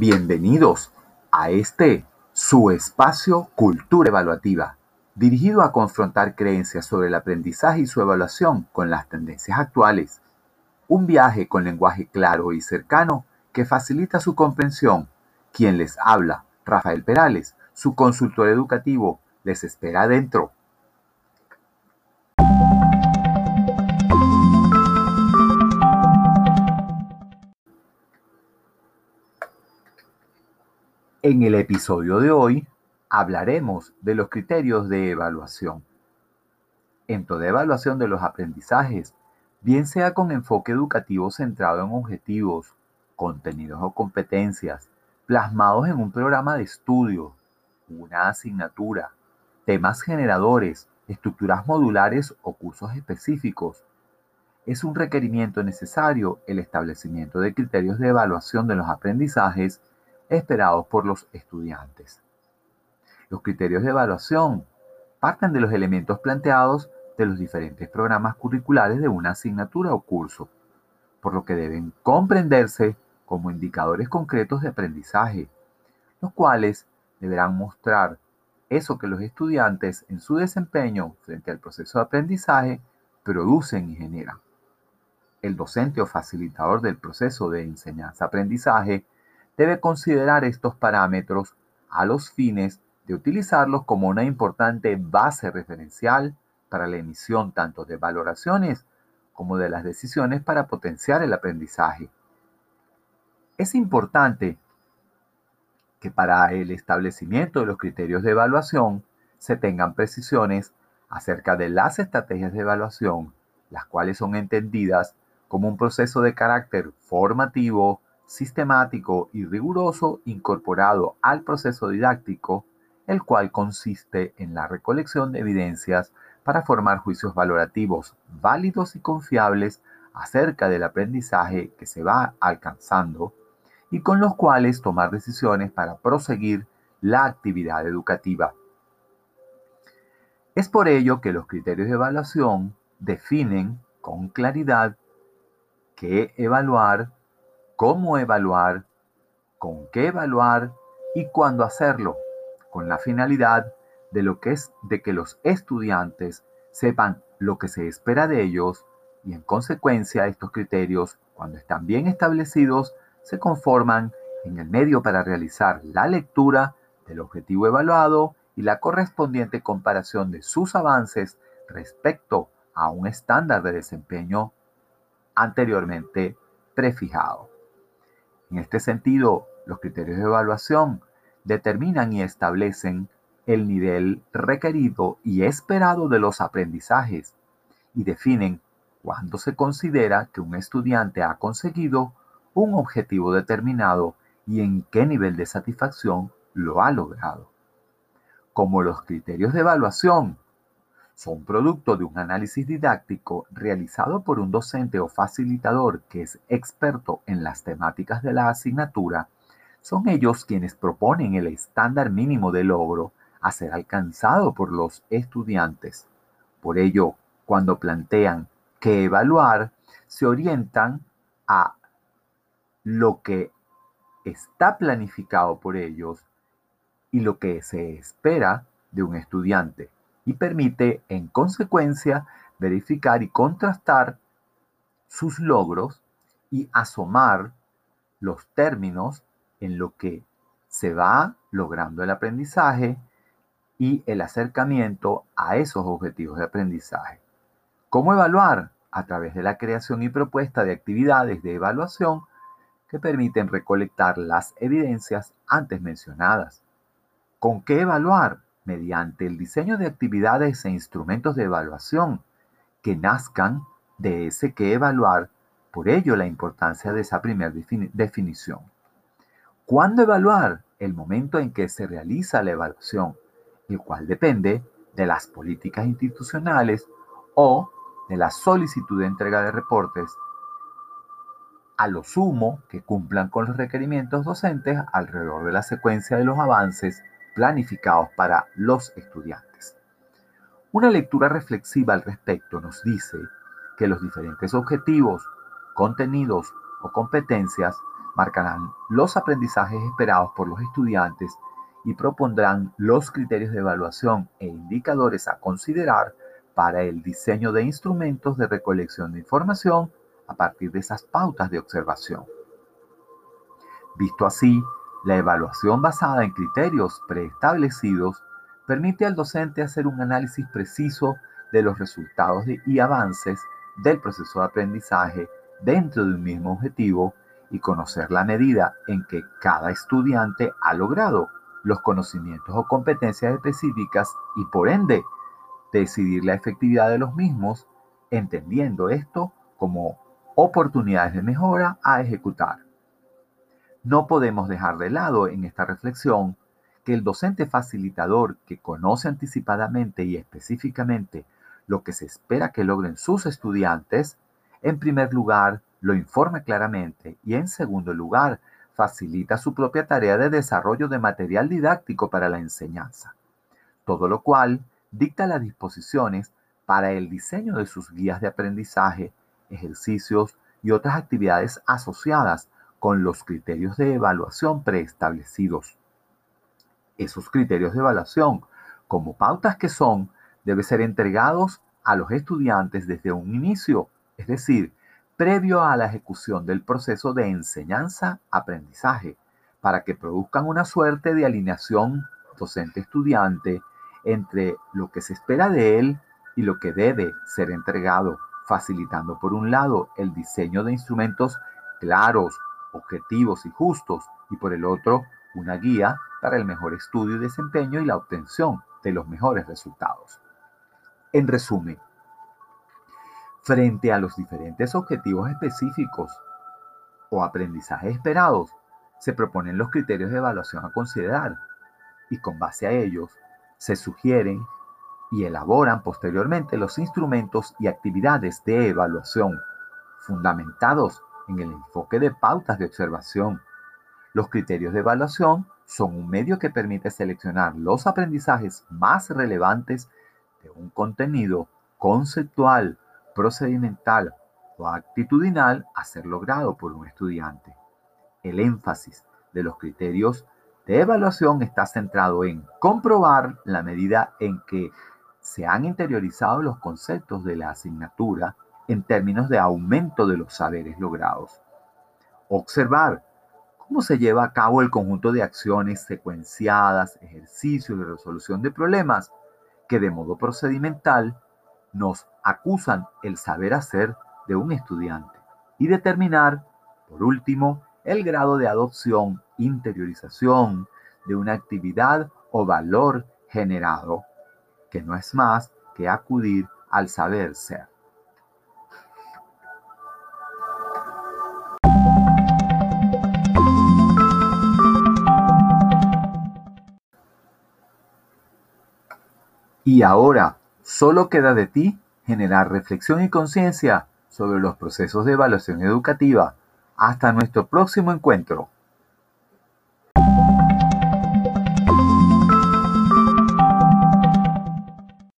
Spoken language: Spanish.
Bienvenidos a este su espacio Cultura Evaluativa, dirigido a confrontar creencias sobre el aprendizaje y su evaluación con las tendencias actuales. Un viaje con lenguaje claro y cercano que facilita su comprensión. Quien les habla, Rafael Perales, su consultor educativo, les espera adentro. En el episodio de hoy hablaremos de los criterios de evaluación. En toda evaluación de los aprendizajes, bien sea con enfoque educativo centrado en objetivos, contenidos o competencias, plasmados en un programa de estudio, una asignatura, temas generadores, estructuras modulares o cursos específicos, es un requerimiento necesario el establecimiento de criterios de evaluación de los aprendizajes esperados por los estudiantes. Los criterios de evaluación parten de los elementos planteados de los diferentes programas curriculares de una asignatura o curso, por lo que deben comprenderse como indicadores concretos de aprendizaje, los cuales deberán mostrar eso que los estudiantes en su desempeño frente al proceso de aprendizaje producen y generan. El docente o facilitador del proceso de enseñanza-aprendizaje debe considerar estos parámetros a los fines de utilizarlos como una importante base referencial para la emisión tanto de valoraciones como de las decisiones para potenciar el aprendizaje. Es importante que para el establecimiento de los criterios de evaluación se tengan precisiones acerca de las estrategias de evaluación, las cuales son entendidas como un proceso de carácter formativo, sistemático y riguroso incorporado al proceso didáctico, el cual consiste en la recolección de evidencias para formar juicios valorativos válidos y confiables acerca del aprendizaje que se va alcanzando y con los cuales tomar decisiones para proseguir la actividad educativa. Es por ello que los criterios de evaluación definen con claridad qué evaluar cómo evaluar, con qué evaluar y cuándo hacerlo, con la finalidad de lo que es de que los estudiantes sepan lo que se espera de ellos y en consecuencia estos criterios, cuando están bien establecidos, se conforman en el medio para realizar la lectura del objetivo evaluado y la correspondiente comparación de sus avances respecto a un estándar de desempeño anteriormente prefijado. En este sentido, los criterios de evaluación determinan y establecen el nivel requerido y esperado de los aprendizajes y definen cuándo se considera que un estudiante ha conseguido un objetivo determinado y en qué nivel de satisfacción lo ha logrado. Como los criterios de evaluación son producto de un análisis didáctico realizado por un docente o facilitador que es experto en las temáticas de la asignatura, son ellos quienes proponen el estándar mínimo de logro a ser alcanzado por los estudiantes. Por ello, cuando plantean que evaluar, se orientan a lo que está planificado por ellos y lo que se espera de un estudiante y permite, en consecuencia, verificar y contrastar sus logros y asomar los términos en lo que se va logrando el aprendizaje y el acercamiento a esos objetivos de aprendizaje. ¿Cómo evaluar? A través de la creación y propuesta de actividades de evaluación que permiten recolectar las evidencias antes mencionadas. ¿Con qué evaluar? Mediante el diseño de actividades e instrumentos de evaluación que nazcan de ese que evaluar, por ello la importancia de esa primera definición. ¿Cuándo evaluar? El momento en que se realiza la evaluación, el cual depende de las políticas institucionales o de la solicitud de entrega de reportes, a lo sumo que cumplan con los requerimientos docentes alrededor de la secuencia de los avances planificados para los estudiantes. Una lectura reflexiva al respecto nos dice que los diferentes objetivos, contenidos o competencias marcarán los aprendizajes esperados por los estudiantes y propondrán los criterios de evaluación e indicadores a considerar para el diseño de instrumentos de recolección de información a partir de esas pautas de observación. Visto así, la evaluación basada en criterios preestablecidos permite al docente hacer un análisis preciso de los resultados y avances del proceso de aprendizaje dentro de un mismo objetivo y conocer la medida en que cada estudiante ha logrado los conocimientos o competencias específicas y por ende decidir la efectividad de los mismos, entendiendo esto como oportunidades de mejora a ejecutar. No podemos dejar de lado en esta reflexión que el docente facilitador que conoce anticipadamente y específicamente lo que se espera que logren sus estudiantes, en primer lugar, lo informa claramente y en segundo lugar, facilita su propia tarea de desarrollo de material didáctico para la enseñanza, todo lo cual dicta las disposiciones para el diseño de sus guías de aprendizaje, ejercicios y otras actividades asociadas con los criterios de evaluación preestablecidos. Esos criterios de evaluación, como pautas que son, deben ser entregados a los estudiantes desde un inicio, es decir, previo a la ejecución del proceso de enseñanza-aprendizaje, para que produzcan una suerte de alineación docente-estudiante entre lo que se espera de él y lo que debe ser entregado, facilitando por un lado el diseño de instrumentos claros, objetivos y justos, y por el otro una guía para el mejor estudio y desempeño y la obtención de los mejores resultados. En resumen, frente a los diferentes objetivos específicos o aprendizajes esperados, se proponen los criterios de evaluación a considerar y con base a ellos se sugieren y elaboran posteriormente los instrumentos y actividades de evaluación fundamentados en el enfoque de pautas de observación. Los criterios de evaluación son un medio que permite seleccionar los aprendizajes más relevantes de un contenido conceptual, procedimental o actitudinal a ser logrado por un estudiante. El énfasis de los criterios de evaluación está centrado en comprobar la medida en que se han interiorizado los conceptos de la asignatura en términos de aumento de los saberes logrados. Observar cómo se lleva a cabo el conjunto de acciones secuenciadas, ejercicios de resolución de problemas que de modo procedimental nos acusan el saber hacer de un estudiante y determinar, por último, el grado de adopción, interiorización de una actividad o valor generado, que no es más que acudir al saber ser. Y ahora, solo queda de ti generar reflexión y conciencia sobre los procesos de evaluación educativa. Hasta nuestro próximo encuentro.